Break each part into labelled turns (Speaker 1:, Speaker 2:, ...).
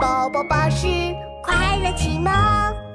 Speaker 1: 宝宝巴士快乐启蒙。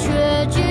Speaker 2: 却只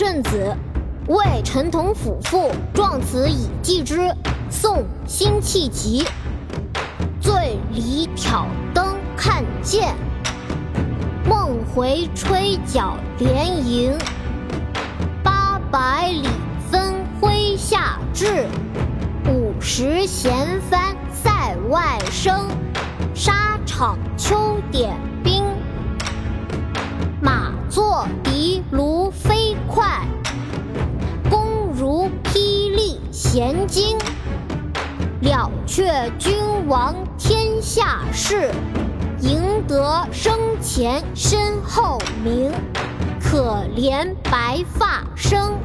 Speaker 3: 破阵子，为陈同甫赋，壮词以寄之。宋·辛弃疾。醉里挑灯看剑，梦回吹角连营。八百里分麾下炙，五十弦翻塞外声。沙场秋点贤经。了却君王天下事，赢得生前身后名。可怜白发生。